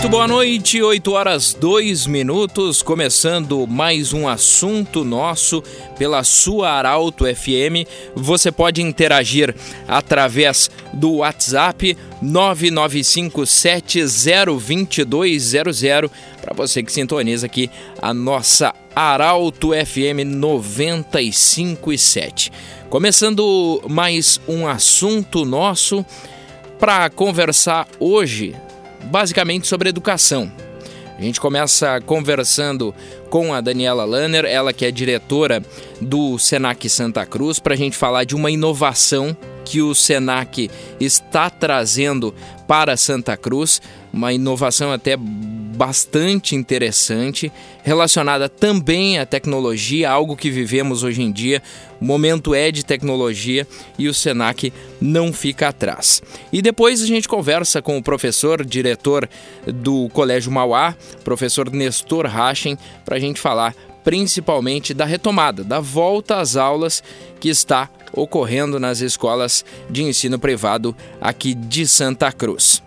Muito boa noite, 8 horas 2 minutos, começando mais um assunto nosso pela sua Arauto FM. Você pode interagir através do WhatsApp 995702200 para você que sintoniza aqui a nossa Arauto FM 957. Começando mais um assunto nosso para conversar hoje basicamente sobre educação. A gente começa conversando com a Daniela Lanner, ela que é diretora do Senac Santa Cruz, para a gente falar de uma inovação que o Senac está trazendo para Santa Cruz, uma inovação até bastante interessante, relacionada também à tecnologia, algo que vivemos hoje em dia. O momento é de tecnologia e o Senac não fica atrás. E depois a gente conversa com o professor, diretor do Colégio Mauá, professor Nestor Rachen, para a gente falar principalmente da retomada, da volta às aulas que está ocorrendo nas escolas de ensino privado aqui de Santa Cruz.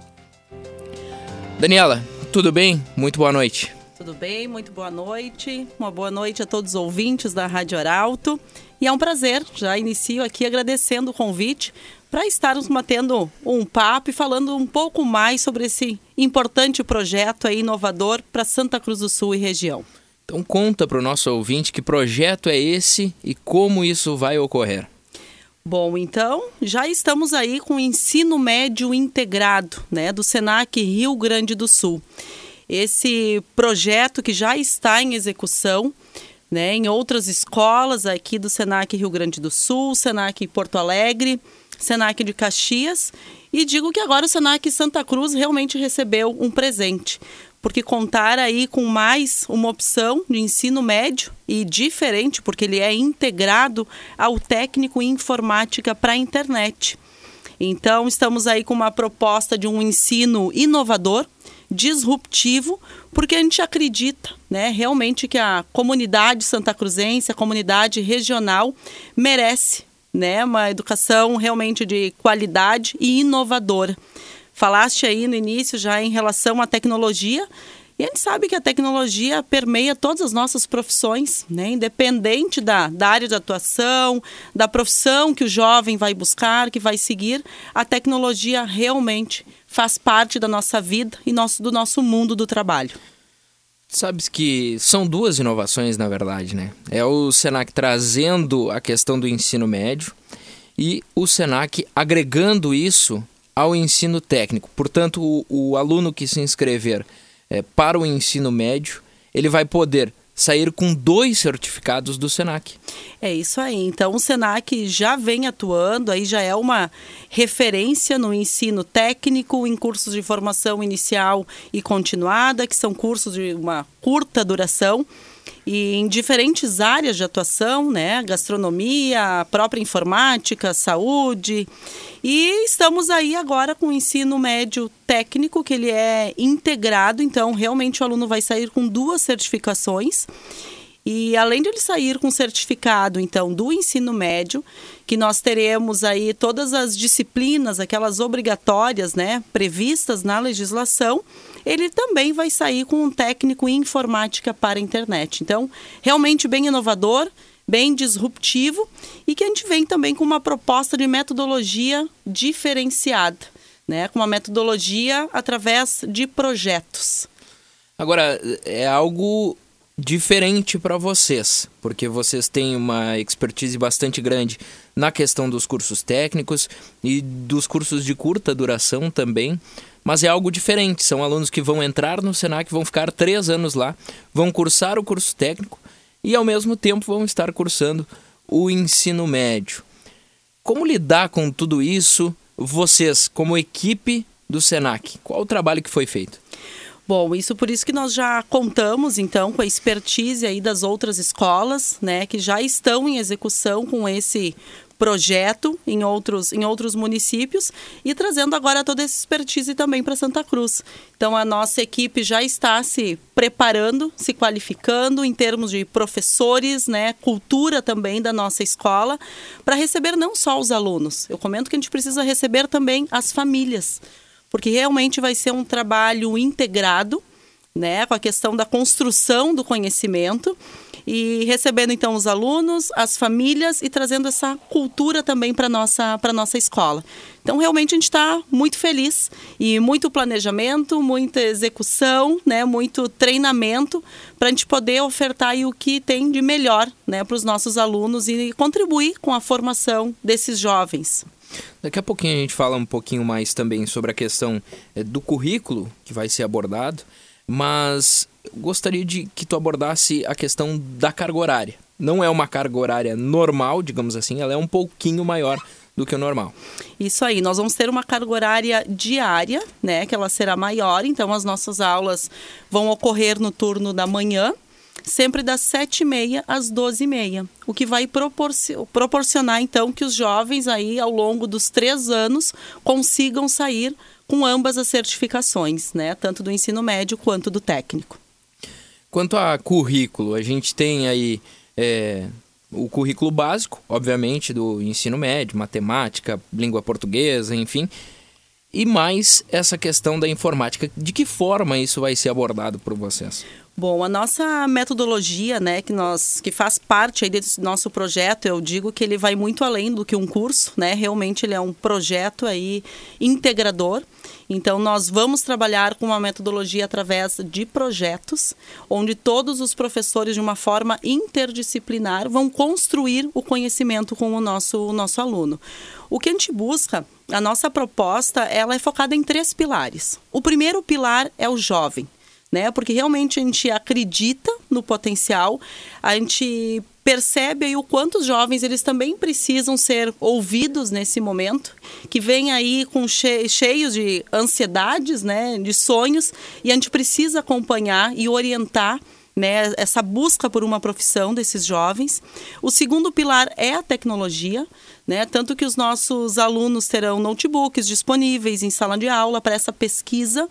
Daniela, tudo bem? Muito boa noite. Tudo bem, muito boa noite. Uma boa noite a todos os ouvintes da Rádio Arauto. E é um prazer, já inicio aqui agradecendo o convite para estarmos mantendo um papo e falando um pouco mais sobre esse importante projeto aí inovador para Santa Cruz do Sul e região. Então conta para o nosso ouvinte que projeto é esse e como isso vai ocorrer. Bom, então já estamos aí com o ensino médio integrado, né, do Senac Rio Grande do Sul. Esse projeto que já está em execução, né, em outras escolas aqui do Senac Rio Grande do Sul, Senac Porto Alegre, Senac de Caxias, e digo que agora o Senac Santa Cruz realmente recebeu um presente, porque contar aí com mais uma opção de ensino médio e diferente, porque ele é integrado ao técnico em informática para a internet. Então, estamos aí com uma proposta de um ensino inovador, disruptivo, porque a gente acredita, né, realmente que a comunidade santa cruzense, a comunidade regional merece, né, uma educação realmente de qualidade e inovadora. Falaste aí no início já em relação à tecnologia. E a gente sabe que a tecnologia permeia todas as nossas profissões, né? independente da, da área de atuação, da profissão que o jovem vai buscar, que vai seguir, a tecnologia realmente faz parte da nossa vida e nosso, do nosso mundo do trabalho. Sabes que são duas inovações, na verdade, né? É o Senac trazendo a questão do ensino médio e o Senac agregando isso ao ensino técnico. Portanto, o, o aluno que se inscrever é, para o ensino médio, ele vai poder sair com dois certificados do Senac. É isso aí. Então o Senac já vem atuando, aí já é uma referência no ensino técnico, em cursos de formação inicial e continuada, que são cursos de uma curta duração e em diferentes áreas de atuação, né? Gastronomia, própria informática, saúde. E estamos aí agora com o ensino médio técnico, que ele é integrado, então realmente o aluno vai sair com duas certificações. E além de ele sair com certificado, então, do ensino médio, que nós teremos aí todas as disciplinas, aquelas obrigatórias, né, previstas na legislação, ele também vai sair com um técnico em informática para a internet. Então, realmente bem inovador, bem disruptivo e que a gente vem também com uma proposta de metodologia diferenciada, né? com uma metodologia através de projetos. Agora, é algo diferente para vocês, porque vocês têm uma expertise bastante grande na questão dos cursos técnicos e dos cursos de curta duração também mas é algo diferente. São alunos que vão entrar no Senac, vão ficar três anos lá, vão cursar o curso técnico e, ao mesmo tempo, vão estar cursando o ensino médio. Como lidar com tudo isso, vocês, como equipe do Senac? Qual o trabalho que foi feito? Bom, isso por isso que nós já contamos então com a expertise aí das outras escolas, né, que já estão em execução com esse projeto em outros, em outros municípios e trazendo agora toda essa expertise também para Santa Cruz. Então a nossa equipe já está se preparando, se qualificando em termos de professores, né, cultura também da nossa escola, para receber não só os alunos. Eu comento que a gente precisa receber também as famílias porque realmente vai ser um trabalho integrado, né, com a questão da construção do conhecimento e recebendo então os alunos, as famílias e trazendo essa cultura também para nossa para nossa escola. Então realmente a gente está muito feliz e muito planejamento, muita execução, né, muito treinamento para a gente poder ofertar o que tem de melhor, né, para os nossos alunos e contribuir com a formação desses jovens. Daqui a pouquinho a gente fala um pouquinho mais também sobre a questão eh, do currículo que vai ser abordado, mas gostaria de que tu abordasse a questão da carga horária. Não é uma carga horária normal, digamos assim, ela é um pouquinho maior do que o normal. Isso aí, nós vamos ter uma carga horária diária, né, que ela será maior, então as nossas aulas vão ocorrer no turno da manhã, sempre das 7h30 às 12h30, o que vai proporcionar então que os jovens aí ao longo dos três anos consigam sair com ambas as certificações, né, tanto do ensino médio quanto do técnico. Quanto a currículo, a gente tem aí é, o currículo básico, obviamente, do ensino médio, matemática, língua portuguesa, enfim, e mais essa questão da informática. De que forma isso vai ser abordado por vocês? Bom, a nossa metodologia, né, que nós que faz parte aí desse nosso projeto, eu digo que ele vai muito além do que um curso, né? Realmente ele é um projeto aí integrador. Então nós vamos trabalhar com uma metodologia através de projetos, onde todos os professores de uma forma interdisciplinar vão construir o conhecimento com o nosso o nosso aluno. O que a gente busca, a nossa proposta, ela é focada em três pilares. O primeiro pilar é o jovem né? Porque realmente a gente acredita no potencial, a gente percebe aí o quanto os jovens eles também precisam ser ouvidos nesse momento, que vem aí com che cheios de ansiedades, né, de sonhos, e a gente precisa acompanhar e orientar né, essa busca por uma profissão desses jovens. O segundo pilar é a tecnologia, né, tanto que os nossos alunos terão notebooks disponíveis em sala de aula para essa pesquisa,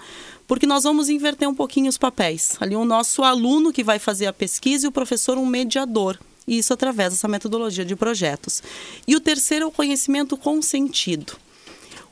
porque nós vamos inverter um pouquinho os papéis. Ali o nosso aluno que vai fazer a pesquisa e o professor um mediador. E isso através dessa metodologia de projetos. E o terceiro é o conhecimento com sentido.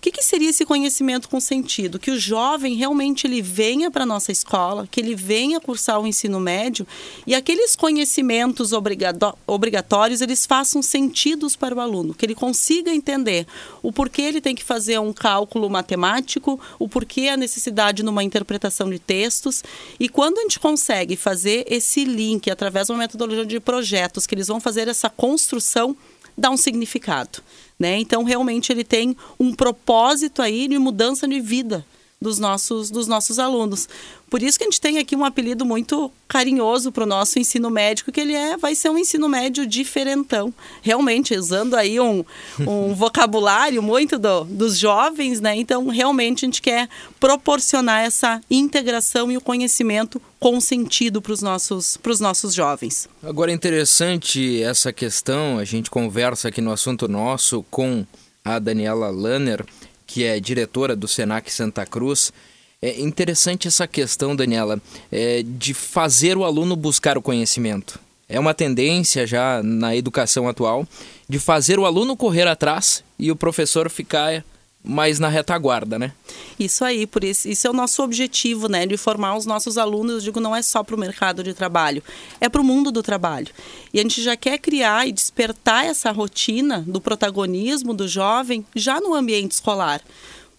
O que, que, seria esse conhecimento com sentido? Que o jovem realmente ele venha para a nossa escola, que ele venha cursar o ensino médio e aqueles conhecimentos obrigatórios eles façam sentidos para o aluno, que ele consiga entender o porquê ele tem que fazer um cálculo matemático, o porquê a necessidade numa interpretação de textos. E quando a gente consegue fazer esse link através de uma metodologia de projetos, que eles vão fazer essa construção, dá um significado. Né? Então, realmente, ele tem um propósito aí de mudança de vida dos nossos, dos nossos alunos. Por isso que a gente tem aqui um apelido muito carinhoso para o nosso ensino médico, que ele é, vai ser um ensino médio diferentão. Realmente, usando aí um, um vocabulário muito do, dos jovens, né? Então, realmente, a gente quer proporcionar essa integração e o conhecimento com sentido para os nossos, nossos jovens. Agora, é interessante essa questão, a gente conversa aqui no assunto nosso com a Daniela Lanner, que é diretora do Senac Santa Cruz. É interessante essa questão, Daniela, é, de fazer o aluno buscar o conhecimento. É uma tendência já na educação atual de fazer o aluno correr atrás e o professor ficar mais na retaguarda, né? Isso aí, por isso, isso é o nosso objetivo, né, de formar os nossos alunos, eu digo, não é só para o mercado de trabalho, é para o mundo do trabalho. E a gente já quer criar e despertar essa rotina do protagonismo do jovem já no ambiente escolar.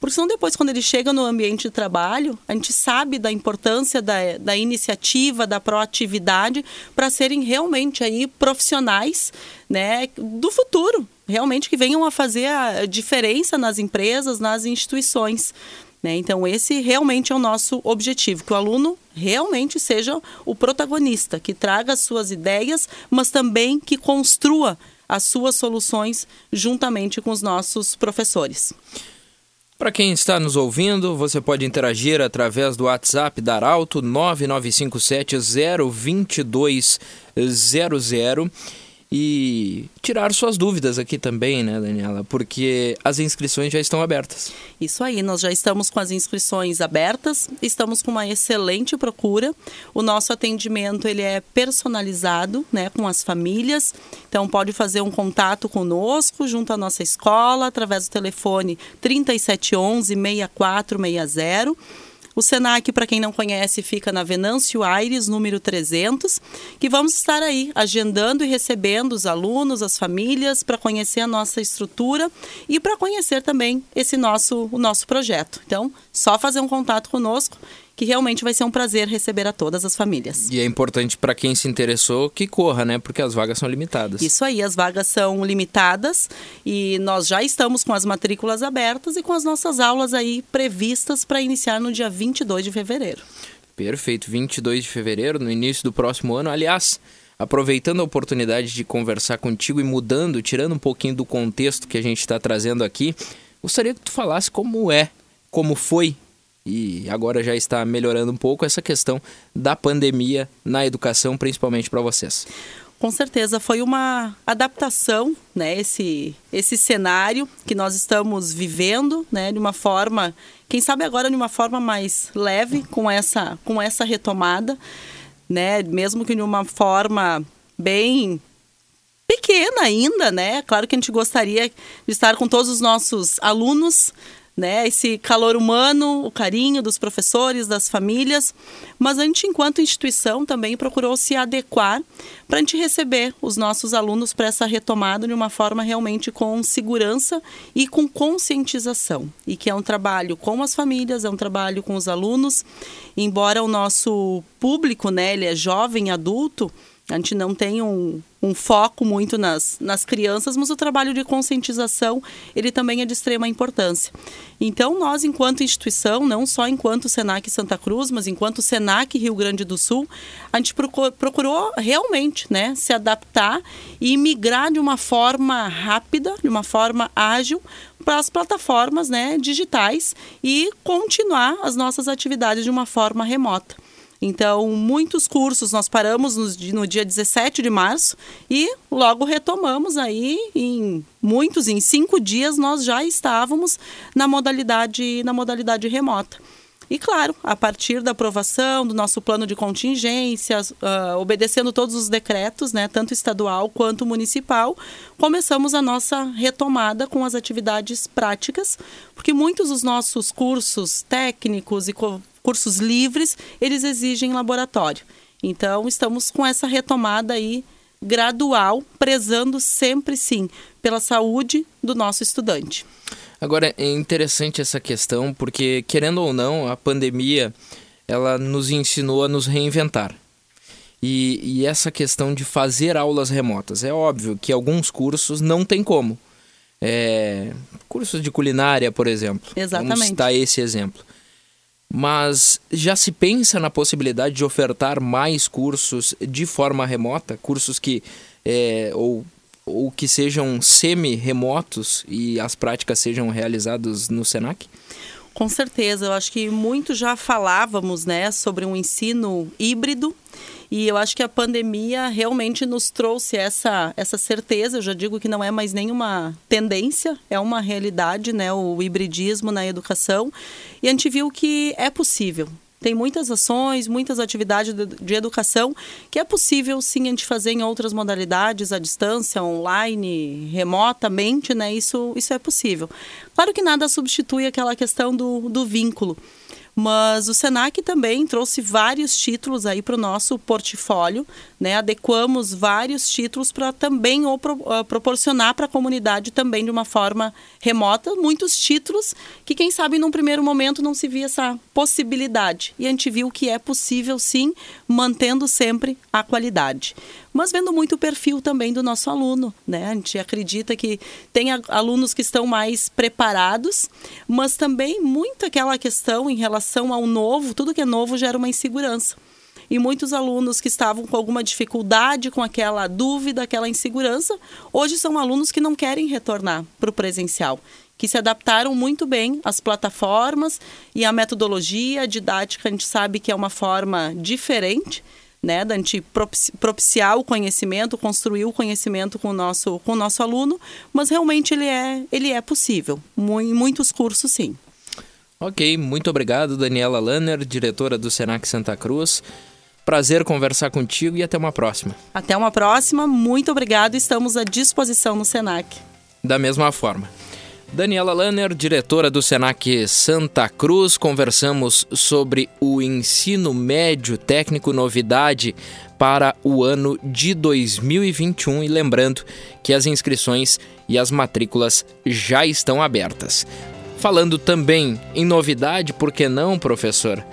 Porque senão depois, quando ele chega no ambiente de trabalho, a gente sabe da importância da, da iniciativa, da proatividade, para serem realmente aí profissionais né, do futuro, realmente que venham a fazer a diferença nas empresas, nas instituições. Né? Então, esse realmente é o nosso objetivo, que o aluno realmente seja o protagonista, que traga as suas ideias, mas também que construa as suas soluções juntamente com os nossos professores. Para quem está nos ouvindo, você pode interagir através do WhatsApp da Arauto 9957 02200 e tirar suas dúvidas aqui também, né, Daniela? Porque as inscrições já estão abertas. Isso aí, nós já estamos com as inscrições abertas, estamos com uma excelente procura. O nosso atendimento ele é personalizado, né, com as famílias. Então pode fazer um contato conosco junto à nossa escola através do telefone 3711 6460 o Senac, para quem não conhece, fica na Venâncio Aires, número 300, que vamos estar aí agendando e recebendo os alunos, as famílias, para conhecer a nossa estrutura e para conhecer também esse nosso, o nosso projeto. Então, só fazer um contato conosco que realmente vai ser um prazer receber a todas as famílias. E é importante para quem se interessou que corra, né? Porque as vagas são limitadas. Isso aí, as vagas são limitadas e nós já estamos com as matrículas abertas e com as nossas aulas aí previstas para iniciar no dia 22 de fevereiro. Perfeito, 22 de fevereiro, no início do próximo ano. Aliás, aproveitando a oportunidade de conversar contigo e mudando, tirando um pouquinho do contexto que a gente está trazendo aqui, gostaria que tu falasse como é, como foi e agora já está melhorando um pouco essa questão da pandemia na educação, principalmente para vocês. Com certeza foi uma adaptação, né, esse esse cenário que nós estamos vivendo, né, de uma forma, quem sabe agora de uma forma mais leve com essa com essa retomada, né, mesmo que de uma forma bem pequena ainda, né? Claro que a gente gostaria de estar com todos os nossos alunos né? Esse calor humano, o carinho dos professores, das famílias, mas a gente, enquanto instituição, também procurou se adequar para a gente receber os nossos alunos para essa retomada de uma forma realmente com segurança e com conscientização. E que é um trabalho com as famílias, é um trabalho com os alunos, embora o nosso público, né, ele é jovem, adulto, a gente não tem um, um foco muito nas, nas crianças, mas o trabalho de conscientização ele também é de extrema importância. Então, nós, enquanto instituição, não só enquanto Senac Santa Cruz, mas enquanto Senac Rio Grande do Sul, a gente procurou, procurou realmente né, se adaptar e migrar de uma forma rápida, de uma forma ágil, para as plataformas né, digitais e continuar as nossas atividades de uma forma remota. Então, muitos cursos nós paramos no, no dia 17 de março e logo retomamos aí em muitos, em cinco dias nós já estávamos na modalidade, na modalidade remota. E claro, a partir da aprovação do nosso plano de contingências, uh, obedecendo todos os decretos, né, tanto estadual quanto municipal, começamos a nossa retomada com as atividades práticas, porque muitos dos nossos cursos técnicos e cursos livres, eles exigem laboratório. Então, estamos com essa retomada aí gradual, prezando sempre sim pela saúde do nosso estudante. Agora é interessante essa questão porque querendo ou não a pandemia ela nos ensinou a nos reinventar. E, e essa questão de fazer aulas remotas é óbvio que alguns cursos não tem como. É, cursos de culinária por exemplo. Exatamente. vamos citar esse exemplo mas já se pensa na possibilidade de ofertar mais cursos de forma remota, cursos que é, ou, ou que sejam semi-remotos e as práticas sejam realizadas no Senac? Com certeza, eu acho que muito já falávamos né, sobre um ensino híbrido e eu acho que a pandemia realmente nos trouxe essa, essa certeza. Eu já digo que não é mais nenhuma tendência, é uma realidade, né? O hibridismo na educação. E a gente viu que é possível. Tem muitas ações, muitas atividades de, educação que é possível sim a gente fazer em outras modalidades, à distância, online, remotamente, né? Isso, isso é possível. Claro que nada substitui aquela questão do, do vínculo. Mas o Senac também trouxe vários títulos aí para o nosso portfólio, né? Adequamos vários títulos para também ou pro, uh, proporcionar para a comunidade também de uma forma remota, muitos títulos que quem sabe num primeiro momento não se via essa possibilidade. E a gente viu que é possível sim, mantendo sempre a qualidade mas vendo muito o perfil também do nosso aluno, né? A gente acredita que tem alunos que estão mais preparados, mas também muito aquela questão em relação ao novo, tudo que é novo gera uma insegurança. E muitos alunos que estavam com alguma dificuldade, com aquela dúvida, aquela insegurança, hoje são alunos que não querem retornar para o presencial que se adaptaram muito bem às plataformas e à metodologia didática, a gente sabe que é uma forma diferente né, da gente propiciar o conhecimento, construir o conhecimento com o nosso, com o nosso aluno, mas realmente ele é, ele é possível, em muitos cursos sim. Ok, muito obrigado, Daniela Lanner, diretora do Senac Santa Cruz. Prazer conversar contigo e até uma próxima. Até uma próxima, muito obrigado, estamos à disposição no Senac. Da mesma forma. Daniela Lanner, diretora do Senac Santa Cruz, conversamos sobre o ensino médio técnico novidade para o ano de 2021 e lembrando que as inscrições e as matrículas já estão abertas. Falando também em novidade, por que não, professor?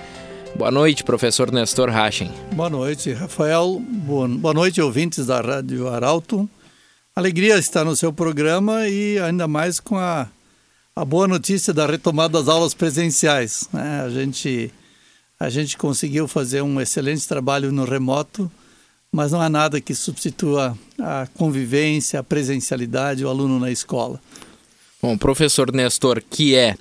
Boa noite, professor Nestor Rachen. Boa noite, Rafael. Boa noite, ouvintes da Rádio Arauto. Alegria estar no seu programa e ainda mais com a, a boa notícia da retomada das aulas presenciais. Né? A, gente, a gente conseguiu fazer um excelente trabalho no remoto, mas não há nada que substitua a convivência, a presencialidade, o aluno na escola. Bom, professor Nestor, que é,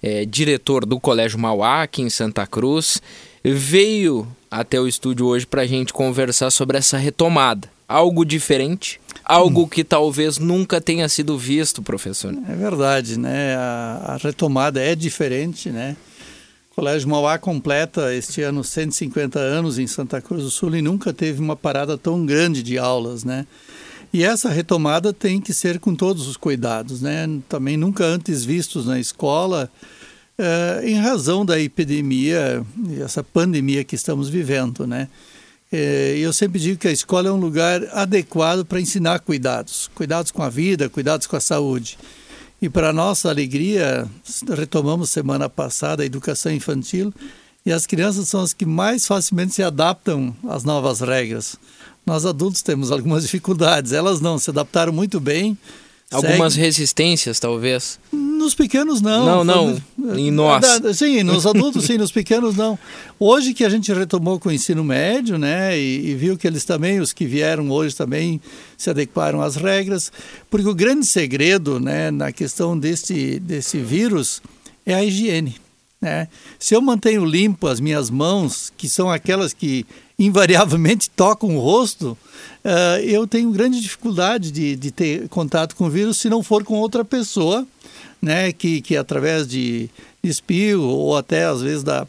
é diretor do Colégio Mauá, aqui em Santa Cruz, veio até o estúdio hoje para a gente conversar sobre essa retomada. Algo diferente, algo que talvez nunca tenha sido visto, professor. É verdade, né? A, a retomada é diferente, né? O Colégio Mauá completa este ano 150 anos em Santa Cruz do Sul e nunca teve uma parada tão grande de aulas, né? E essa retomada tem que ser com todos os cuidados, né? Também nunca antes vistos na escola, eh, em razão da epidemia, essa pandemia que estamos vivendo, né? É, eu sempre digo que a escola é um lugar adequado para ensinar cuidados, cuidados com a vida, cuidados com a saúde. E para nossa alegria, retomamos semana passada a educação infantil e as crianças são as que mais facilmente se adaptam às novas regras. Nós adultos temos algumas dificuldades, elas não se adaptaram muito bem. Algumas segue... resistências, talvez. Nos pequenos, não. Não, não. Em nós. Sim, nos adultos, sim. Nos pequenos, não. Hoje que a gente retomou com o ensino médio, né? E, e, viu que eles também, os que vieram hoje também se adequaram às regras. Porque o grande segredo, né, na questão desse, desse vírus é a higiene. Né? Se eu mantenho limpo as minhas mãos, que são aquelas que invariavelmente tocam o rosto, uh, eu tenho grande dificuldade de, de ter contato com o vírus se não for com outra pessoa né, que, que através de espirro ou até às vezes da,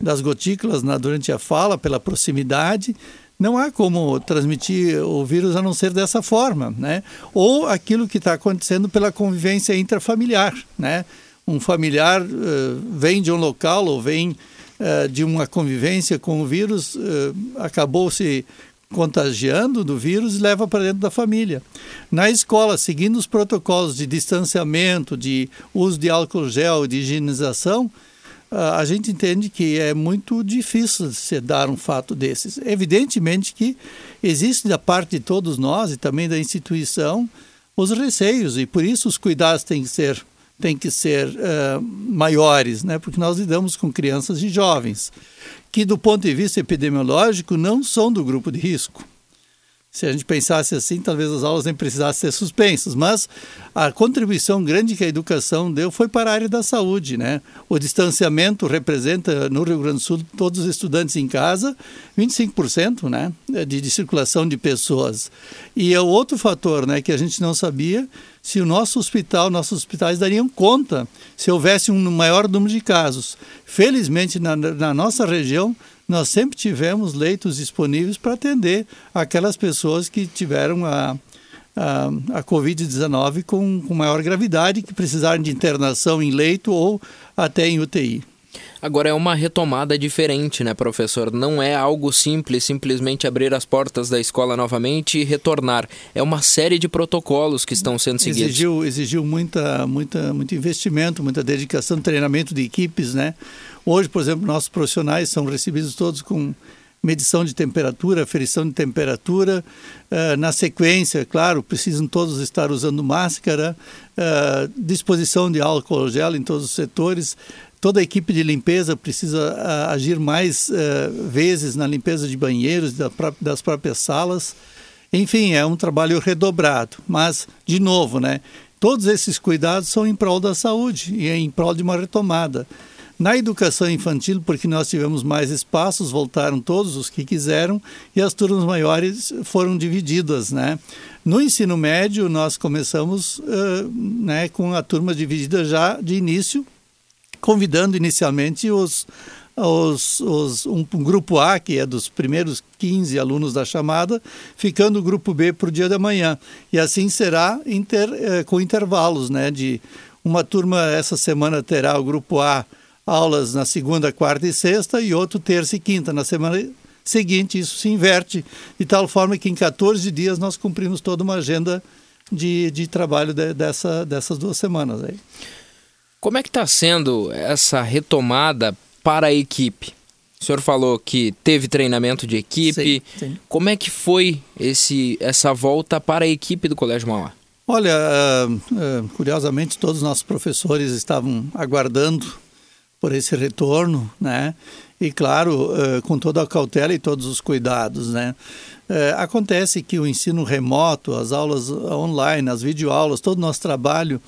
das gotículas na, durante a fala, pela proximidade, não há como transmitir o vírus a não ser dessa forma, né? Ou aquilo que está acontecendo pela convivência intrafamiliar, né? Um familiar uh, vem de um local ou vem uh, de uma convivência com o vírus, uh, acabou se contagiando do vírus e leva para dentro da família. Na escola, seguindo os protocolos de distanciamento, de uso de álcool gel, de higienização, a gente entende que é muito difícil se dar um fato desses. Evidentemente que existe da parte de todos nós e também da instituição os receios e por isso os cuidados têm que ser têm que ser uh, maiores, né? porque nós lidamos com crianças e jovens que, do ponto de vista epidemiológico, não são do grupo de risco. Se a gente pensasse assim, talvez as aulas nem precisassem ser suspensas, mas a contribuição grande que a educação deu foi para a área da saúde, né? O distanciamento representa no Rio Grande do Sul todos os estudantes em casa, 25%, né, de, de circulação de pessoas. E é outro fator, né, que a gente não sabia se o nosso hospital, nossos hospitais dariam conta se houvesse um maior número de casos. Felizmente, na, na nossa região, nós sempre tivemos leitos disponíveis para atender aquelas pessoas que tiveram a, a, a Covid-19 com, com maior gravidade, que precisaram de internação em leito ou até em UTI. Agora é uma retomada diferente, né, professor? Não é algo simples, simplesmente abrir as portas da escola novamente e retornar. É uma série de protocolos que estão sendo seguidos. Exigiu, exigiu muita, muita, muito investimento, muita dedicação, treinamento de equipes, né? Hoje, por exemplo, nossos profissionais são recebidos todos com medição de temperatura, aferição de temperatura. Uh, na sequência, claro, precisam todos estar usando máscara, uh, disposição de álcool gel em todos os setores. Toda a equipe de limpeza precisa uh, agir mais vezes na limpeza de banheiros, da das próprias salas. Enfim, é um trabalho redobrado. Mas, de novo, né, todos esses cuidados são em prol da saúde e em prol de uma retomada. Na educação infantil, porque nós tivemos mais espaços, voltaram todos os que quiseram e as turmas maiores foram divididas, né? No ensino médio, nós começamos uh, né, com a turma dividida já de início, convidando inicialmente os, os, os um, um, grupo A, que é dos primeiros 15 alunos da chamada, ficando o grupo B para o dia da manhã. E assim será inter, uh, com intervalos, né? De uma turma essa semana terá o grupo A aulas na segunda, quarta e sexta e outro terça e quinta. Na semana seguinte, isso se inverte, de tal forma que em 14 dias nós cumprimos toda uma agenda de, de trabalho de, dessa, dessas duas semanas. Aí. Como é que está sendo essa retomada para a equipe? O senhor falou que teve treinamento de equipe. Sim, sim. Como é que foi esse, essa volta para a equipe do Colégio Mauá? Olha, uh, uh, curiosamente, todos os nossos professores estavam aguardando por esse retorno, né? E claro, uh, com toda a cautela e todos os cuidados, né? Acontece que o ensino remoto, as aulas online, as videoaulas, todo o nosso trabalho,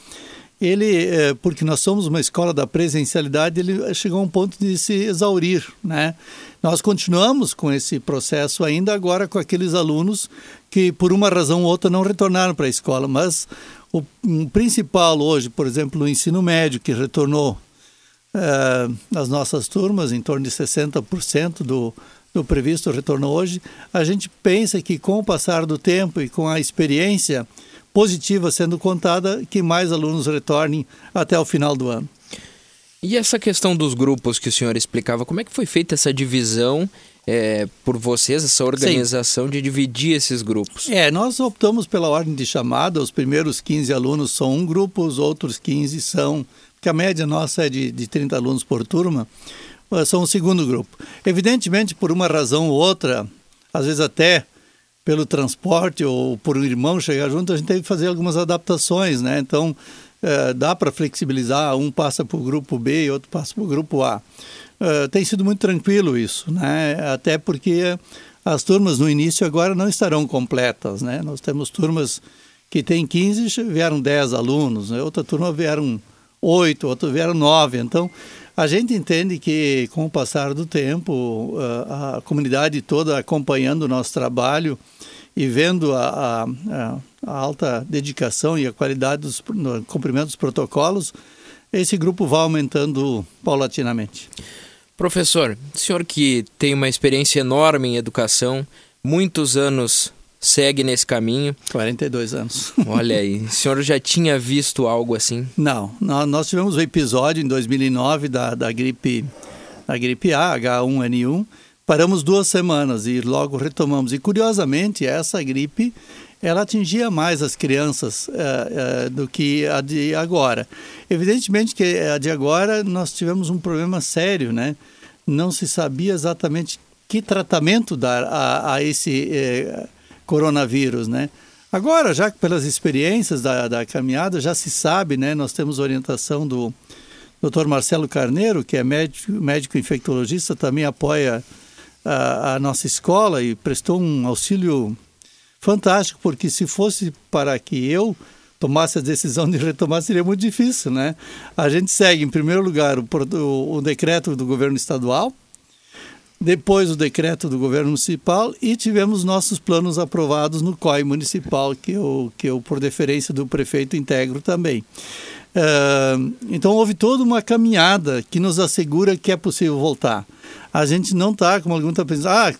ele, uh, porque nós somos uma escola da presencialidade, ele chegou a um ponto de se exaurir, né? Nós continuamos com esse processo ainda agora com aqueles alunos que por uma razão ou outra não retornaram para a escola, mas o principal hoje, por exemplo, no ensino médio que retornou uh, nas nossas turmas, em torno de 60% do, do previsto retorno hoje, a gente pensa que com o passar do tempo e com a experiência positiva sendo contada, que mais alunos retornem até o final do ano. E essa questão dos grupos que o senhor explicava, como é que foi feita essa divisão é, por vocês, essa organização Sim. de dividir esses grupos? É, nós optamos pela ordem de chamada, os primeiros 15 alunos são um grupo, os outros 15 são que a média nossa é de, de 30 alunos por turma, são o segundo grupo. Evidentemente, por uma razão ou outra, às vezes até pelo transporte ou por um irmão chegar junto, a gente teve que fazer algumas adaptações, né? Então, é, dá para flexibilizar, um passa para o grupo B e outro passa para o grupo A. É, tem sido muito tranquilo isso, né? Até porque as turmas no início agora não estarão completas, né? Nós temos turmas que têm 15, vieram 10 alunos, né? outra turma vieram oito, outros vieram nove. Então, a gente entende que, com o passar do tempo, a, a comunidade toda acompanhando o nosso trabalho e vendo a, a, a alta dedicação e a qualidade dos cumprimento dos protocolos, esse grupo vai aumentando paulatinamente. Professor, senhor que tem uma experiência enorme em educação, muitos anos segue nesse caminho. 42 anos. Olha aí, o senhor já tinha visto algo assim? Não, nós tivemos um episódio em 2009 da, da gripe, da gripe A, H1N1. Paramos duas semanas e logo retomamos. E curiosamente, essa gripe ela atingia mais as crianças é, é, do que a de agora. Evidentemente que a de agora nós tivemos um problema sério, né? Não se sabia exatamente que tratamento dar a, a esse é, coronavírus, né? Agora, já pelas experiências da, da caminhada, já se sabe, né? Nós temos orientação do Dr. Marcelo Carneiro, que é médico, médico infectologista, também apoia a, a nossa escola e prestou um auxílio fantástico, porque se fosse para que eu tomasse a decisão de retomar, seria muito difícil, né? A gente segue, em primeiro lugar, o, o, o decreto do governo estadual, depois o decreto do governo municipal e tivemos nossos planos aprovados no COI municipal, que eu, que eu por deferência do prefeito integro também. Uh, então houve toda uma caminhada que nos assegura que é possível voltar. A gente não está, como algum está pensando, ah,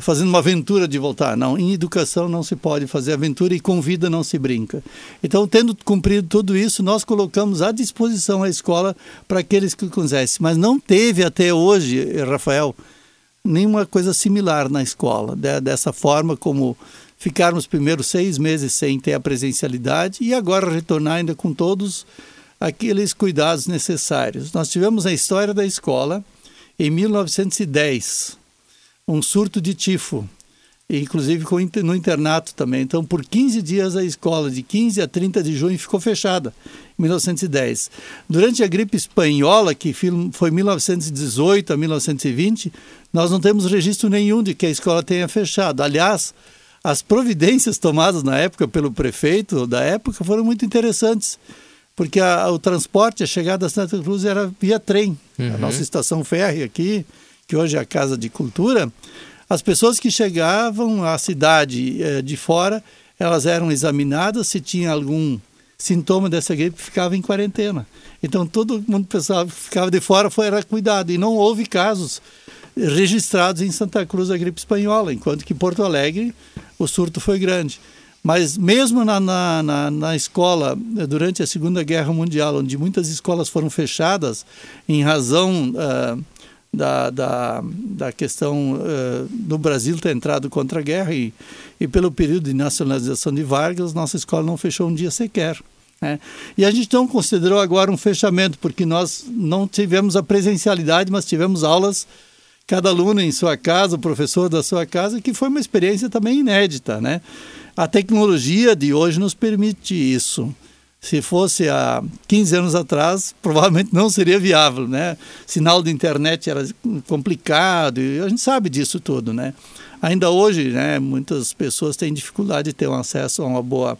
fazendo uma aventura de voltar. Não, em educação não se pode fazer aventura e com vida não se brinca. Então, tendo cumprido tudo isso, nós colocamos à disposição a escola para aqueles que quisessem. Mas não teve até hoje, Rafael, nenhuma coisa similar na escola, de, dessa forma como ficarmos primeiros seis meses sem ter a presencialidade e agora retornar ainda com todos aqueles cuidados necessários. Nós tivemos a história da escola em 1910, um surto de tifo, inclusive no internato também. Então, por 15 dias a escola, de 15 a 30 de junho, ficou fechada, em 1910. Durante a gripe espanhola, que foi 1918 a 1920, nós não temos registro nenhum de que a escola tenha fechado. Aliás, as providências tomadas na época pelo prefeito da época foram muito interessantes. porque a, o transporte, a chegada a Santa Cruz era via trem. Uhum. A nossa estação férrea aqui, que hoje é a Casa de Cultura, as pessoas que chegavam à cidade eh, de fora, elas eram examinadas, se tinha algum sintoma dessa gripe, ficava em quarentena. Então todo mundo pensava que ficava de fora foi era cuidado e não houve casos registrados em Santa Cruz da gripe espanhola, enquanto que Porto Alegre o surto foi grande. Mas mesmo na, na, na, na, escola, durante a Segunda Guerra Mundial, onde muitas escolas foram fechadas em razão uh, da, da, da, questão uh, do Brasil ter entrado contra a guerra e, e pelo período de nacionalização de Vargas, nossa escola não fechou um dia sequer. Né? E a gente não considerou agora um fechamento, porque nós não tivemos a presencialidade, mas tivemos aulas cada aluno em sua casa, o professor da sua casa, que foi uma experiência também inédita, né? A tecnologia de hoje nos permite isso. Se fosse há 15 anos atrás, provavelmente não seria viável, né? Sinal de internet era complicado, e a gente sabe disso tudo, né? Ainda hoje, né, muitas pessoas têm dificuldade de ter um acesso a uma boa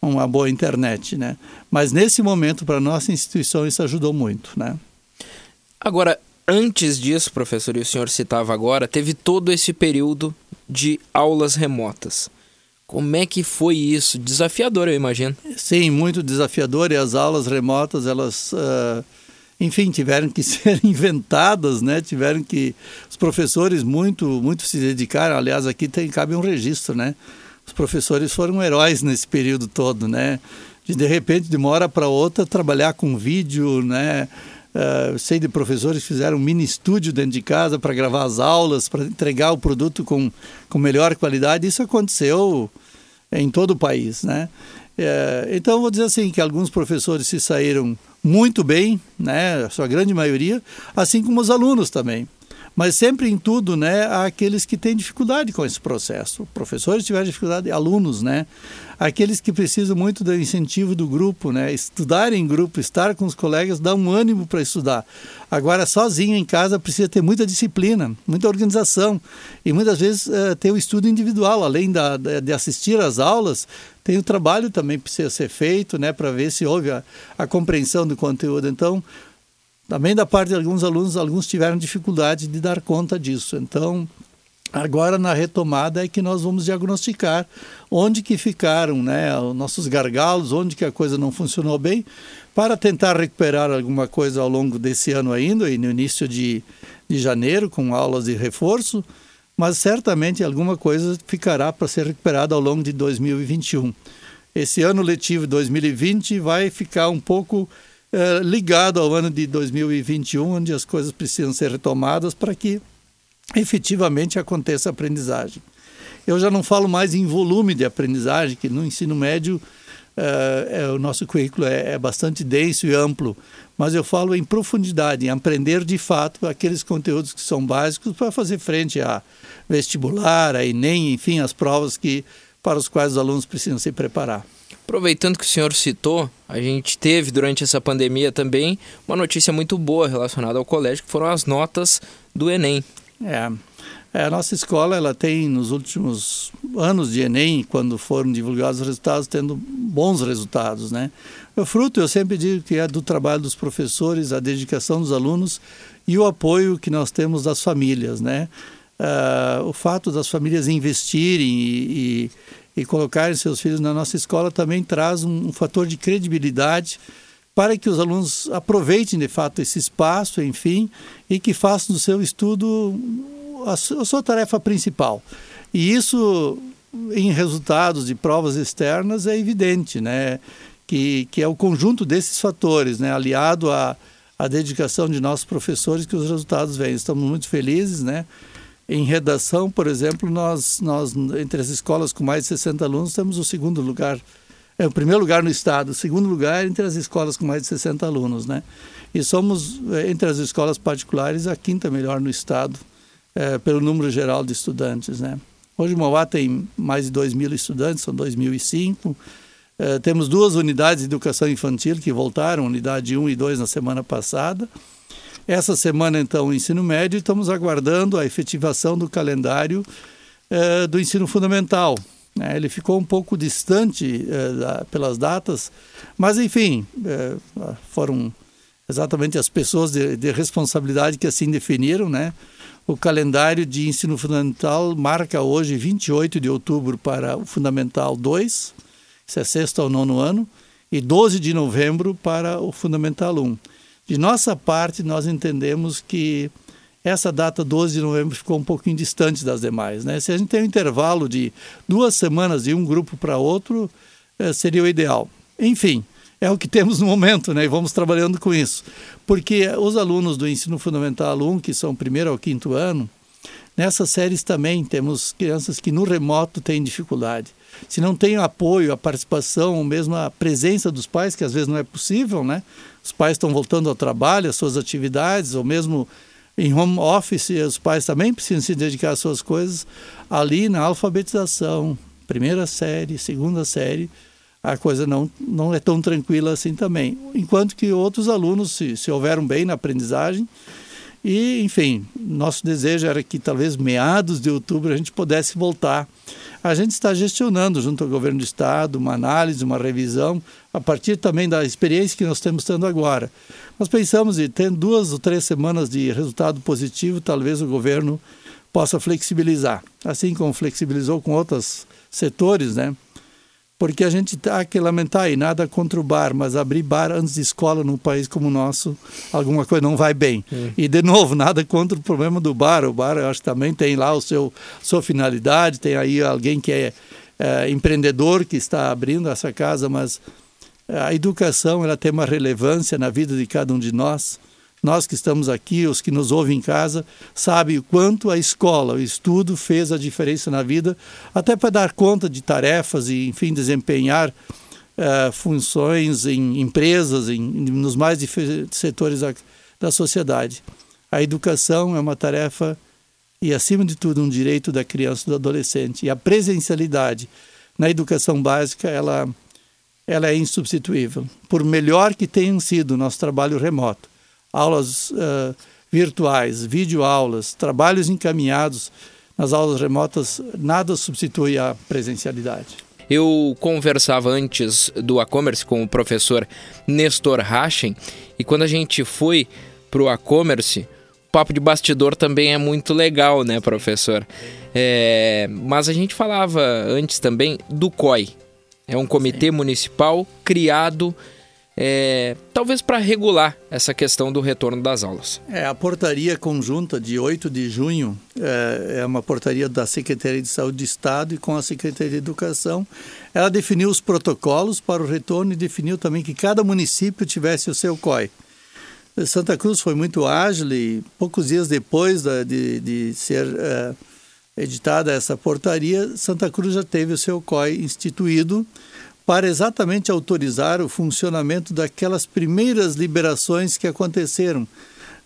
uma boa internet, né? Mas nesse momento para nossa instituição isso ajudou muito, né? Agora, Antes disso, professor, e o senhor citava agora, teve todo esse período de aulas remotas. Como é que foi isso? Desafiador, eu imagino. Sim, muito desafiador. E as aulas remotas, elas, uh, enfim, tiveram que ser inventadas, né? Tiveram que os professores muito, muito se dedicaram. Aliás, aqui tem cabe um registro, né? Os professores foram heróis nesse período todo, né? De de repente, de uma hora para outra, trabalhar com vídeo, né? Uh, sei de professores que fizeram um mini estúdio dentro de casa para gravar as aulas, para entregar o produto com, com melhor qualidade. Isso aconteceu em todo o país, né? Uh, então, vou dizer assim, que alguns professores se saíram muito bem, né? A sua grande maioria, assim como os alunos também. Mas sempre em tudo, né, há aqueles que têm dificuldade com esse processo. Professores tiveram dificuldade, alunos, né? Aqueles que precisam muito do incentivo do grupo, né? Estudar em grupo, estar com os colegas, dá um ânimo para estudar. Agora, sozinho em casa, precisa ter muita disciplina, muita organização. E muitas vezes uh, ter o estudo individual, além da, de assistir às aulas, tem o trabalho também que precisa ser feito, né? Para ver se houve a, a compreensão do conteúdo. Então, também da parte de alguns alunos, alguns tiveram dificuldade de dar conta disso. Então, agora na retomada é que nós vamos diagnosticar onde que ficaram né, os nossos gargalos, onde que a coisa não funcionou bem, para tentar recuperar alguma coisa ao longo desse ano ainda e no início de, de janeiro, com aulas de reforço, mas certamente alguma coisa ficará para ser recuperada ao longo de 2021. Esse ano letivo 2020 vai ficar um pouco é, ligado ao ano de 2021, onde as coisas precisam ser retomadas para que efetivamente aconteça a aprendizagem. Eu já não falo mais em volume de aprendizagem, que no ensino médio é, é, o nosso currículo é, é, bastante denso e amplo, mas eu falo em profundidade, em aprender de fato aqueles conteúdos que são básicos para fazer frente a vestibular, a Enem, enfim, as provas que, para os quais os alunos precisam se preparar. Aproveitando que o senhor citou, a gente teve durante essa pandemia também uma notícia muito boa relacionada ao colégio, que foram as notas do Enem. É, é, a nossa escola ela tem nos últimos anos de Enem, quando foram divulgados os resultados, tendo bons resultados, né? O fruto, eu sempre digo que é do trabalho dos professores, a dedicação dos alunos e o apoio que nós temos das famílias, né? Uh, o fato das famílias investirem e, e e colocarem seus filhos na nossa escola também traz um, um fator de credibilidade para que os alunos aproveitem de fato esse espaço, enfim, e que façam do seu estudo a sua, a sua tarefa principal. E isso, em resultados de provas externas, é evidente, né? Que, que é o conjunto desses fatores, né? aliado à, à dedicação de nossos professores, que os resultados vêm. Estamos muito felizes, né? Em redação, por exemplo, nós, nós entre as escolas com mais de 60 alunos temos o segundo lugar, é o primeiro lugar no estado, o segundo lugar entre as escolas com mais de 60 alunos, né? E somos é, entre as escolas particulares a quinta melhor no estado é, pelo número geral de estudantes, né? Hoje Mauá tem mais de 2 mil estudantes, são 2005. É, temos duas unidades de educação infantil que voltaram, unidade 1 e 2 na semana passada. Essa semana, então, o ensino médio, estamos aguardando a efetivação do calendário eh, do ensino fundamental. Né? Ele ficou um pouco distante eh, da, pelas datas, mas enfim, eh, foram exatamente as pessoas de, de, responsabilidade que assim definiram, né? O calendário de ensino fundamental marca hoje 28 de outubro para o Fundamental 2, isso é sexto ao nono ano, e 12 de novembro para o Fundamental 1. De nossa parte, nós entendemos que essa data 12 de novembro ficou um pouquinho distante das demais. Né? Se a gente tem um intervalo de duas semanas de um grupo para outro, eh, seria o ideal. Enfim, é o que temos no momento, né? E vamos trabalhando com isso. Porque os alunos do ensino fundamental 1, que são primeiro ao quinto ano, nessas séries também temos crianças que no remoto têm dificuldade. Se não tem apoio, a participação, mesmo a presença dos pais, que às vezes não é possível, né? Os pais estão voltando ao trabalho, às suas atividades, ou mesmo em home office, os pais também precisam se dedicar às suas coisas. Ali na alfabetização, primeira série, segunda série, a coisa não, não é tão tranquila assim também. Enquanto que outros alunos se, se houveram bem na aprendizagem. E, enfim, nosso desejo era que talvez meados de outubro a gente pudesse voltar a gente está gestionando junto ao governo do estado uma análise, uma revisão, a partir também da experiência que nós estamos tendo agora. Nós pensamos em ter duas ou três semanas de resultado positivo, talvez o governo possa flexibilizar, assim como flexibilizou com outros setores, né? Porque a gente está que lamentar e nada contra o bar, mas abrir bar antes de escola num país como o nosso, alguma coisa não vai bem. E de novo, nada contra o problema do bar. O bar, eu acho também tem lá o seu sua finalidade, tem aí alguém que é, é empreendedor que está abrindo essa casa, mas a educação ela tem uma relevância na vida de cada um de nós nós que estamos aqui, os que nos ouvem em casa, sabem o quanto a escola, o estudo fez a diferença na vida, até para dar conta de tarefas e, enfim, desempenhar uh, funções em empresas, em, nos mais diferentes setores da, da sociedade. A educação é uma tarefa e, acima de tudo, um direito da criança e do adolescente. E a presencialidade na educação básica, ela, ela é insubstituível. Por melhor que tenha sido o nosso trabalho remoto, aulas uh, virtuais, videoaulas, trabalhos encaminhados nas aulas remotas, nada substitui a presencialidade. Eu conversava antes do e-commerce com o professor Nestor Rachen e quando a gente foi para o e-commerce, o papo de bastidor também é muito legal, né, professor? É, mas a gente falava antes também do COI. É um comitê Sim. municipal criado é, talvez para regular essa questão do retorno das aulas. É, a portaria conjunta de 8 de junho é, é, uma portaria da Secretaria de Saúde do Estado e com a Secretaria de Educação. Ela definiu os protocolos para o retorno e definiu também que cada município tivesse o seu COI. Santa Cruz foi muito ágil e poucos dias depois de, de ser é, editada essa portaria, Santa Cruz já teve o seu COI instituído para exatamente autorizar o funcionamento daquelas primeiras liberações que aconteceram.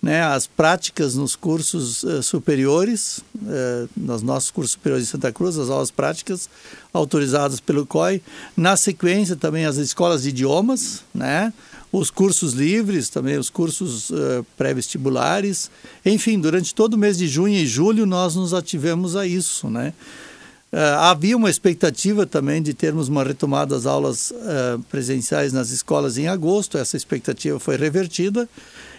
Né, as práticas nos cursos uh, superiores, uh, nos nossos cursos superiores de Santa Cruz, as aulas práticas autorizadas pelo COI. Na sequência, também as escolas de idiomas, né, os cursos livres, também os cursos uh, pré-vestibulares. Enfim, durante todo o mês de junho e julho, nós nos ativemos a isso. Né? Uh, havia uma expectativa também de termos uma retomada das aulas uh, presenciais nas escolas em agosto, essa expectativa foi revertida.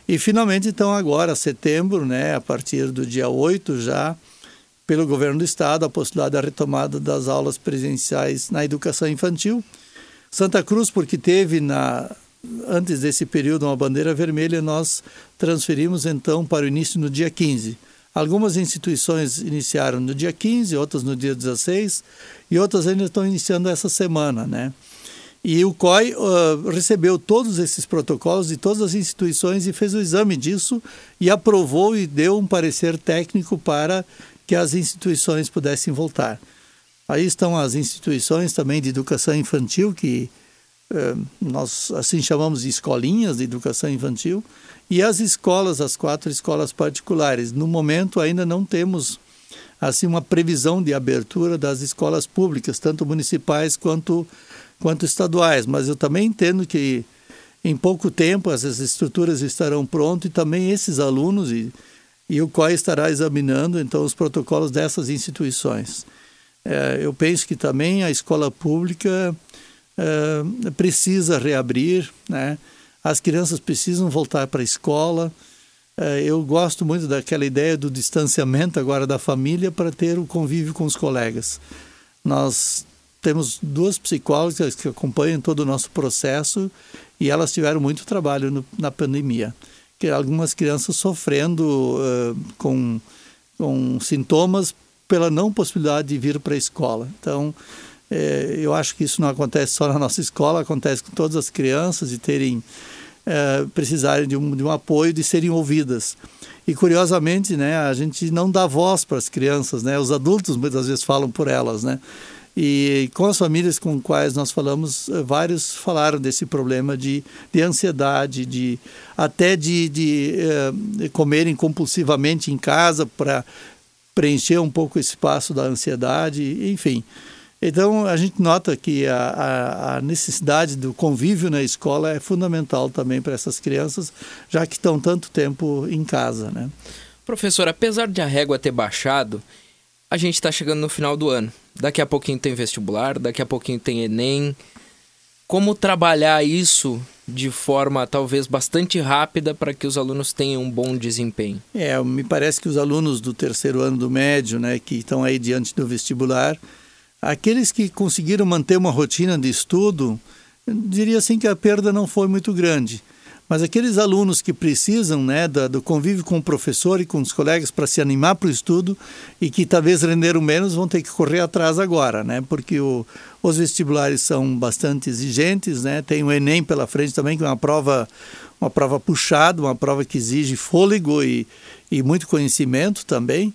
E finalmente, então, agora, setembro, né, a partir do dia 8 já, pelo governo do estado, a possibilidade da retomada das aulas presenciais na educação infantil. Santa Cruz, porque teve na antes desse período uma bandeira vermelha, nós transferimos então para o início no dia 15. Algumas instituições iniciaram no dia 15, outras no dia 16 e outras ainda estão iniciando essa semana, né? E o COI uh, recebeu todos esses protocolos de todas as instituições e fez o exame disso e aprovou e deu um parecer técnico para que as instituições pudessem voltar. Aí estão as instituições também de educação infantil, que nós assim chamamos de escolinhas de educação infantil, e as escolas, as quatro escolas particulares. No momento ainda não temos assim uma previsão de abertura das escolas públicas, tanto municipais quanto quanto estaduais, mas eu também entendo que em pouco tempo essas estruturas estarão prontas e também esses alunos e, e o COI estará examinando então os protocolos dessas instituições. É, eu penso que também a escola pública é, precisa reabrir, né? As crianças precisam voltar para a escola. É, eu gosto muito daquela ideia do distanciamento agora da família para ter o convívio com os colegas. Nós temos duas psicólogas que acompanham todo o nosso processo e elas tiveram muito trabalho no, na pandemia. Que algumas crianças sofrendo uh, com, com sintomas pela não possibilidade de vir para a escola. Então, eh, eu acho que isso não acontece só na nossa escola, acontece com todas as crianças de terem eh, precisarem de um, de um apoio, de serem ouvidas. E curiosamente, né, a gente não dá voz para as crianças, né? Os adultos muitas vezes falam por elas, né? E com as famílias com quais nós falamos, eh, vários falaram desse problema de, de ansiedade, de até de, de, de comerem compulsivamente em casa para preencher um pouco esse espaço da ansiedade, enfim. Então, a gente nota que a, a, a, necessidade do convívio na escola é fundamental também para essas crianças, já que estão tanto tempo em casa. Né? Professor, apesar de a régua ter baixado, a gente está chegando no final do ano. Daqui a pouquinho tem vestibular, daqui a pouquinho tem Enem. Como trabalhar isso de forma talvez bastante rápida para que os alunos tenham um bom desempenho? É, me parece que os alunos do terceiro ano do médio, né, que estão aí diante do vestibular, aqueles que conseguiram manter uma rotina de estudo, diria assim que a perda não foi muito grande. Mas aqueles alunos que precisam né, do, convívio com o professor e com os colegas para se animar para o estudo e que talvez renderam menos vão ter que correr atrás agora, né? Porque o, os vestibulares são bastante exigentes, né? Tem o Enem pela frente também, que é uma prova, uma prova puxada, uma prova que exige fôlego e, e muito conhecimento também.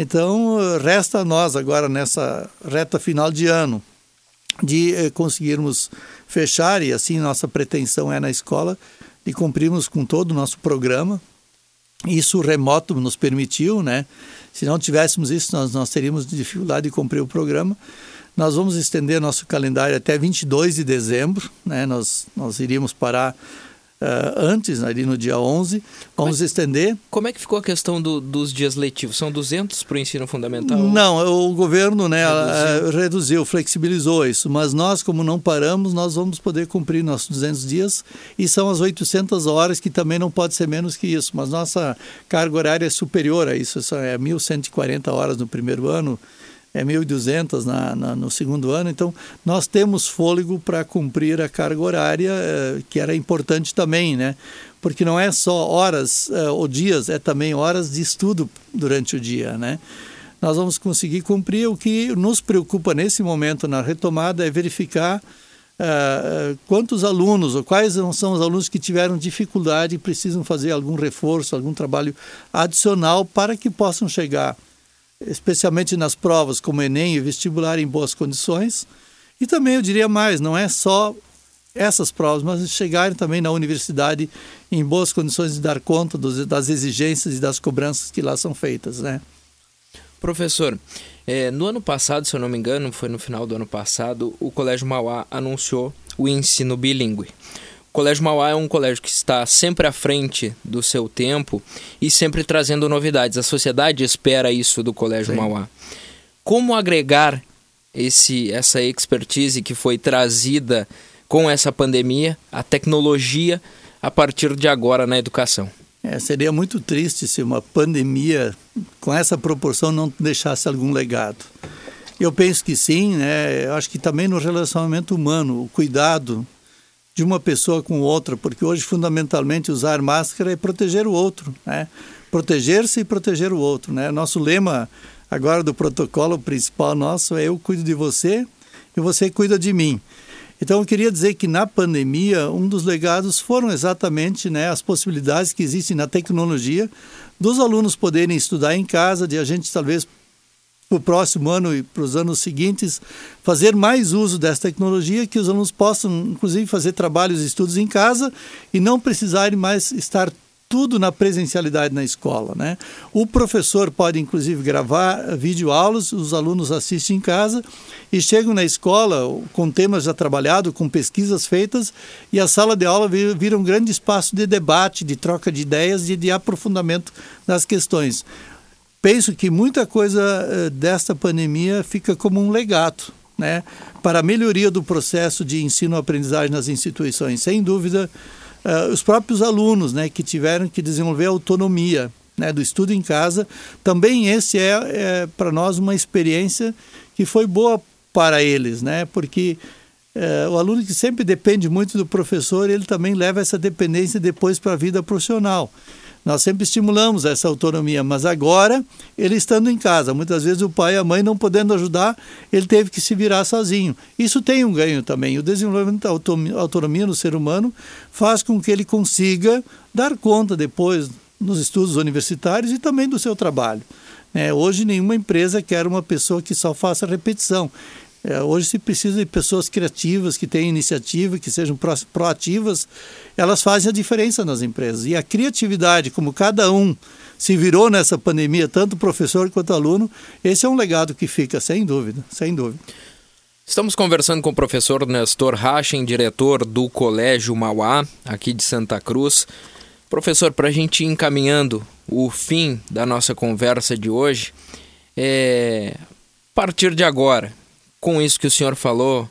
Então, resta a nós agora nessa reta final de ano de eh, conseguirmos fechar, e assim nossa pretensão é na escola, de cumprirmos com todo o nosso programa. Isso remoto nos permitiu, né? Se não tivéssemos isso, nós, nós teríamos dificuldade de cumprir o programa. Nós vamos estender nosso calendário até 22 de dezembro, né? Nós, nós iríamos parar antes, ali no dia 11. Vamos é, estender. Como é que ficou a questão do, dos dias letivos? São 200 para o ensino fundamental? Não, o governo né, reduziu. reduziu, flexibilizou isso. Mas nós, como não paramos, nós vamos poder cumprir nossos 200 dias e são as 800 horas, que também não pode ser menos que isso. Mas nossa carga horária é superior a isso, é 1.140 horas no primeiro ano é 1.200 na, na, no segundo ano. Então, nós temos fôlego para cumprir a carga horária, eh, que era importante também, né? Porque não é só horas eh, ou dias, é também horas de estudo durante o dia, né? Nós vamos conseguir cumprir. O que nos preocupa nesse momento na retomada é verificar Uh, quantos alunos ou quais são os alunos que tiveram dificuldade e precisam fazer algum reforço, algum trabalho adicional para que possam chegar especialmente nas provas como Enem e vestibular, em boas condições. E também eu diria mais, não é só essas provas, mas chegarem também na universidade em boas condições de dar conta dos, das exigências e das cobranças que lá são feitas, né? Professor, é, no ano passado, se eu não me engano, foi no final do ano passado, o Colégio Mauá anunciou o ensino bilíngue. Colégio Mauá é um colégio que está sempre à frente do seu tempo e sempre trazendo novidades. A sociedade espera isso do Colégio Sim. Mauá. Como agregar esse, essa expertise que foi trazida com essa pandemia, a tecnologia, a partir de agora na educação? É, seria muito triste se uma pandemia com essa proporção não deixasse algum legado. Eu penso que sim, né? Eu acho que também no relacionamento humano, o cuidado de uma pessoa com outra, porque hoje fundamentalmente usar máscara é proteger o outro, né? Proteger-se e proteger o outro, né? Nosso lema agora do protocolo principal nosso é eu cuido de você e você cuida de mim. Então eu queria dizer que na pandemia um dos legados foram exatamente né, as possibilidades que existem na tecnologia dos alunos poderem estudar em casa, de a gente talvez para o próximo ano e para os anos seguintes, fazer mais uso dessa tecnologia, que os alunos possam, inclusive, fazer trabalhos e estudos em casa e não precisarem mais estar tudo na presencialidade na escola. Né? O professor pode, inclusive, gravar videoaulas, os alunos assistem em casa e chegam na escola com temas já trabalhados, com pesquisas feitas, e a sala de aula vira um grande espaço de debate, de troca de ideias e de aprofundamento das questões penso que muita coisa uh, desta pandemia fica como um legado, né, para a melhoria do processo de ensino-aprendizagem nas instituições. Sem dúvida, uh, os próprios alunos, né, que tiveram que desenvolver autonomia, né, do estudo em casa, também esse é, é para nós uma experiência que foi boa para eles, né, porque é, o aluno que sempre depende muito do professor, ele também leva essa dependência depois para a vida profissional. Nós sempre estimulamos essa autonomia, mas agora ele estando em casa, muitas vezes o pai e a mãe não podendo ajudar, ele teve que se virar sozinho. Isso tem um ganho também. O desenvolvimento da autonomia no ser humano faz com que ele consiga dar conta depois nos estudos universitários e também do seu trabalho. É, hoje nenhuma empresa quer uma pessoa que só faça repetição. É, hoje se precisa de pessoas criativas, que tenham iniciativa, que sejam proativas. Elas fazem a diferença nas empresas. E a criatividade, como cada um se virou nessa pandemia, tanto professor quanto aluno, esse é um legado que fica, sem dúvida, sem dúvida. Estamos conversando com o professor Nestor Rachen, diretor do Colégio Mauá, aqui de Santa Cruz. Professor, para a gente ir encaminhando o fim da nossa conversa de hoje, é, a partir de agora, com isso que o senhor falou,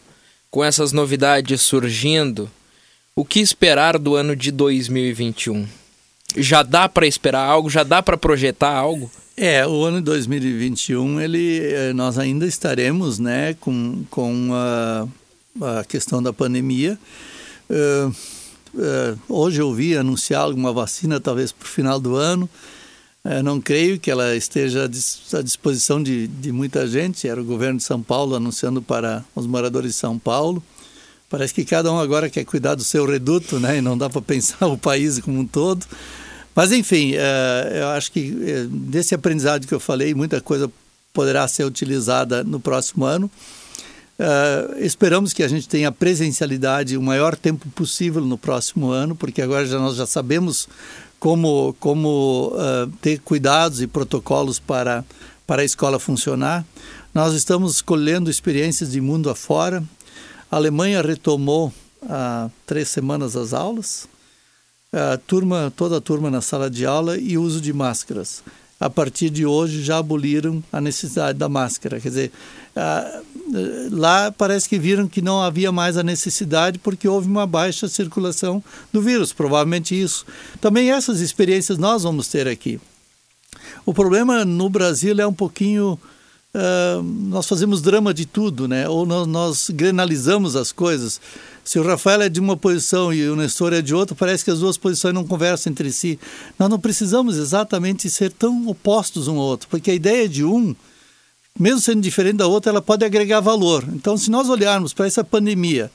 com essas novidades surgindo, o que esperar do ano de 2021? Já dá para esperar algo? Já dá para projetar algo? É, o ano de 2021, ele, eh, nós ainda estaremos né, com, com a, a questão da pandemia. Uh, uh, hoje eu vi anunciar alguma vacina, talvez para o final do ano. É, não creio que ela esteja à disposição de, de muita gente. Era o governo de São Paulo anunciando para os moradores de São Paulo. Parece que cada um agora quer cuidar do seu reduto, né? E não dá para pensar o país como um todo. Mas, enfim, é, eu acho que é, desse aprendizado que eu falei, muita coisa poderá ser utilizada no próximo ano. Esperamos que a gente tenha presencialidade o maior tempo possível no próximo ano, porque agora nós já sabemos como, como uh, ter cuidados e protocolos para, para a escola funcionar. Nós estamos colhendo experiências de mundo afora. A Alemanha retomou há três semanas as aulas, turma, toda a turma na sala de aula e uso de máscaras. A partir de hoje já aboliram a necessidade da máscara. Quer dizer, lá parece que viram que não havia mais a necessidade porque houve uma baixa circulação do vírus, provavelmente isso. Também essas experiências nós vamos ter aqui. O problema no Brasil é um pouquinho Uh, nós fazemos drama de tudo, né? Ou nós, nós, granalizamos as coisas. Se o Rafael é de uma posição e o Nestor é de outra, parece que as duas posições não conversam entre si. Nós não precisamos exatamente ser tão opostos um ao outro, porque a ideia de um mesmo sendo diferente da outra, ela pode agregar valor. Então, se nós olharmos para essa pandemia,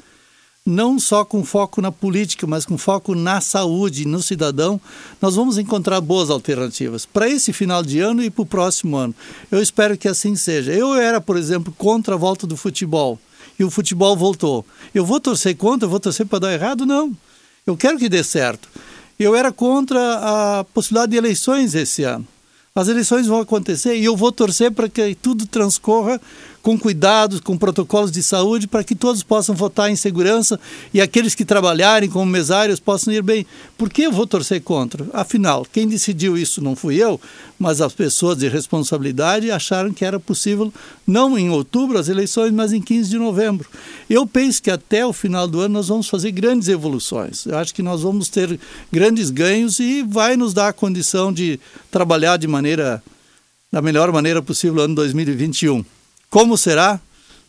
não só com foco na política, mas com foco na saúde, no cidadão, nós vamos encontrar boas alternativas para esse final de ano e para o próximo ano. Eu espero que assim seja. Eu era, por exemplo, contra a volta do futebol e o futebol voltou. Eu vou torcer contra, eu vou torcer para dar errado? Não. Eu quero que dê certo. Eu era contra a possibilidade de eleições esse ano. As eleições vão acontecer e eu vou torcer para que tudo transcorra com cuidados, com protocolos de saúde, para que todos possam votar em segurança e aqueles que trabalharem como mesários possam ir bem. Por que eu vou torcer contra? Afinal, quem decidiu isso não fui eu, mas as pessoas de responsabilidade acharam que era possível, não em outubro as eleições, mas em 15 de novembro. Eu penso que até o final do ano nós vamos fazer grandes evoluções. Eu acho que nós vamos ter grandes ganhos e vai nos dar a condição de trabalhar de maneira da melhor maneira possível no ano 2021. Como será?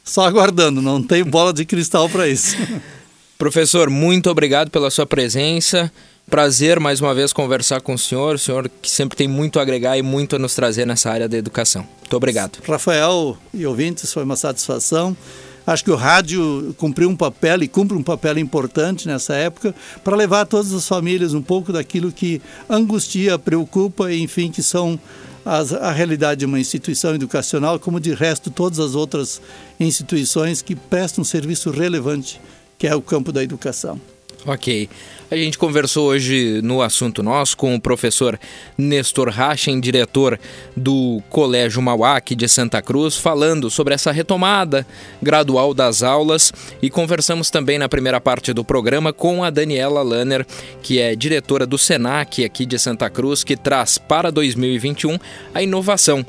Só aguardando, não tem bola de cristal para isso. Professor, muito obrigado pela sua presença. Prazer mais uma vez conversar com o senhor, o senhor que sempre tem muito a agregar e muito a nos trazer nessa área da educação. Muito obrigado. Rafael e ouvintes, foi uma satisfação. Acho que o rádio cumpriu um papel e cumpre um papel importante nessa época para levar a todas as famílias um pouco daquilo que angustia, preocupa e, enfim, que são as, a realidade de uma instituição educacional, como de resto todas as outras instituições que prestam um serviço relevante, que é o campo da educação. Ok. A gente conversou hoje no assunto nosso com o professor Nestor Rachen, diretor do Colégio Mauá aqui de Santa Cruz, falando sobre essa retomada gradual das aulas e conversamos também na primeira parte do programa com a Daniela Lanner, que é diretora do SENAC aqui de Santa Cruz, que traz para 2021 a inovação,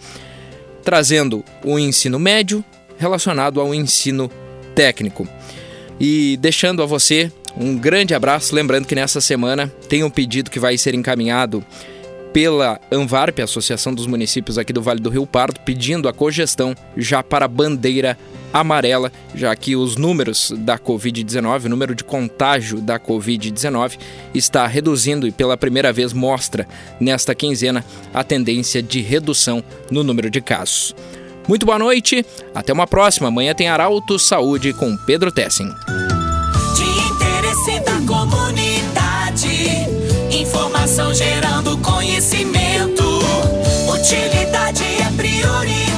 trazendo o ensino médio relacionado ao ensino técnico. E deixando a você um grande abraço, lembrando que nessa semana tem um pedido que vai ser encaminhado pela ANVARP, Associação dos Municípios aqui do Vale do Rio Pardo, pedindo a cogestão já para a bandeira amarela, já que os números da Covid-19, o número de contágio da Covid-19 está reduzindo e pela primeira vez mostra nesta quinzena a tendência de redução no número de casos. Muito boa noite, até uma próxima. Amanhã tem Arauto Saúde com Pedro Tessin Inovação gerando conhecimento. Utilidade é prioridade.